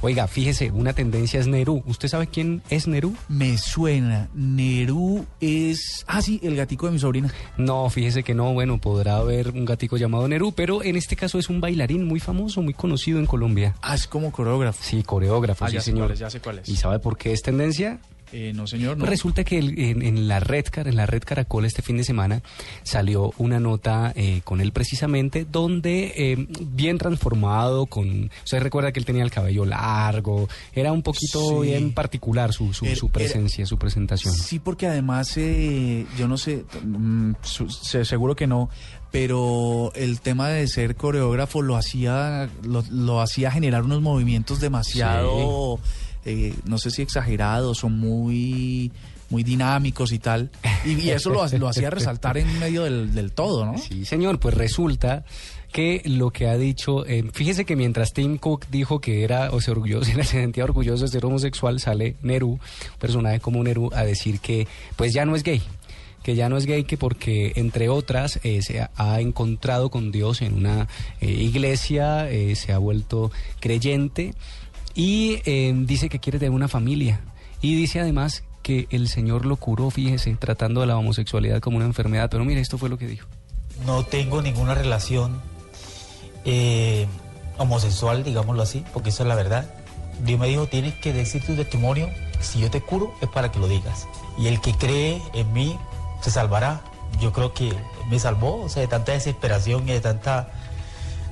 Oiga, fíjese, una tendencia es Nerú. ¿Usted sabe quién es Nerú? Me suena. Nerú es. Ah, sí, el gatico de mi sobrina. No, fíjese que no. Bueno, podrá haber un gatico llamado Nerú, pero en este caso es un bailarín muy famoso, muy conocido en Colombia. Ah, es como coreógrafo. Sí, coreógrafo, Ah, sí, ya sé señor. cuál es, ya sé cuál es. ¿Y sabe por qué es tendencia? Eh, no, señor, no. Resulta que el- en, en la red Car- en la red Caracol este fin de semana salió una nota eh, con él precisamente donde eh, bien transformado con usted recuerda que él tenía el cabello largo era un poquito Sí. bien particular su, su, presencia su presentación Sí, porque además, eh, yo no sé, mm, su- seguro que no, pero el tema de ser coreógrafo lo hacía, lo, lo hacía generar unos movimientos demasiado, eh, no sé si exagerados o muy, muy dinámicos y tal. Y, eso lo, lo hacía resaltar en medio del, todo, ¿no? Sí, señor, pues resulta que lo que ha dicho, eh, fíjese que mientras Tim Cook dijo que era o orgulloso, se sentía orgulloso de ser homosexual, sale Nerú, un personaje como Nerú, a decir que pues ya no es gay que ya no es gay que porque entre otras eh, se ha- ha encontrado con Dios en una eh, iglesia, eh, se ha vuelto creyente y eh, dice que quiere tener una familia y dice además que el Señor lo curó, fíjese, tratando de la homosexualidad como una enfermedad, pero mire, esto fue lo que dijo. no tengo ninguna relación eh, homosexual, digámoslo así, porque esa es la verdad. Dios me dijo, tienes que decir tu testimonio, si yo te curo es para que lo digas. Y el que cree en mí se salvará. Yo creo que me salvó, o sea, de tanta desesperación y de tanta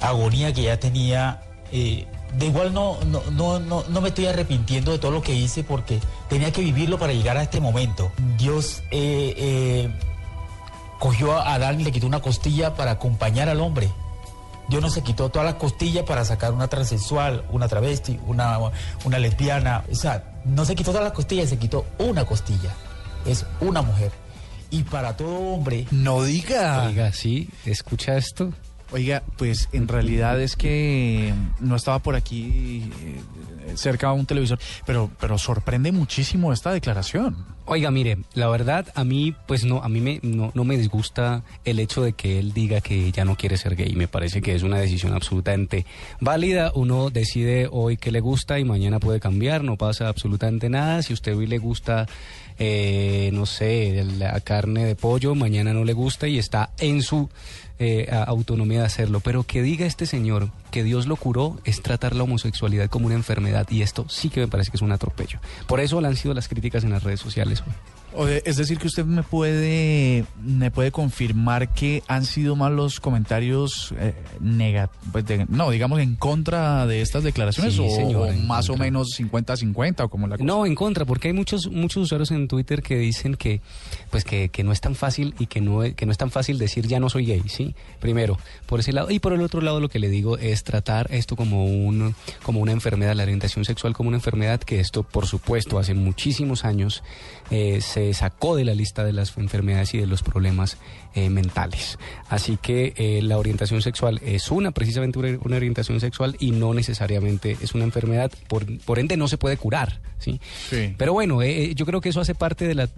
agonía que ya tenía. eh, de igual no, no, no, no, no me estoy arrepintiendo de todo lo que hice porque tenía que vivirlo para llegar a este momento. Dios eh, eh, cogió a Adán y le quitó una costilla para acompañar al hombre. Dios no se quitó todas las costillas para sacar una transexual, una travesti, una, una lesbiana. O sea, no se quitó todas las costillas, se quitó una costilla. Es una mujer. Y para todo hombre, No diga. Oiga, sí, escucha esto. Oiga, pues en realidad es que no estaba por aquí eh, cerca de un televisor, pero, pero sorprende muchísimo esta declaración. Oiga, mire, la verdad a mí, pues no, a mí me, no, no me disgusta el hecho de que él diga que ya no quiere ser gay. Me parece que es una decisión absolutamente válida. Uno decide hoy que le gusta y mañana puede cambiar, no pasa absolutamente nada. Si usted hoy le gusta, eh, no sé, la carne de pollo, mañana no le gusta y está en su eh, autonomía de hacerlo. Pero que diga este señor que Dios lo curó es tratar la homosexualidad como una enfermedad y esto sí que me parece que es un atropello. Por eso le han sido las críticas en las redes sociales Es decir, que usted me puede, me puede confirmar que han sido más los comentarios eh, pues de- no, digamos en contra de estas declaraciones Sí, o, señor, o en más o menos 50-50 o como la cosa. No, en contra, porque hay muchos muchos usuarios en Twitter que dicen que pues que, que no es tan fácil y que no es- que no es tan fácil decir ya no soy gay, ¿sí? Primero, por ese lado y por el otro lado lo que le digo es tratar esto como un como una enfermedad, la orientación sexual como una enfermedad que esto por supuesto hace muchísimos años eh, se sacó de la lista de las enfermedades y de los problemas eh, mentales. Así que eh, la orientación sexual es una precisamente una, una orientación sexual y no necesariamente es una enfermedad, por, por ende no se puede curar, ¿sí? Sí. Pero bueno, yo creo que eso hace parte de, la,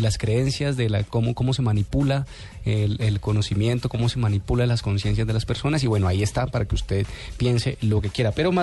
las creencias, de la cómo, cómo se manipula el, el conocimiento, cómo se manipula las conciencias de las personas y bueno, ahí está para que usted piense lo que quiera. Pero más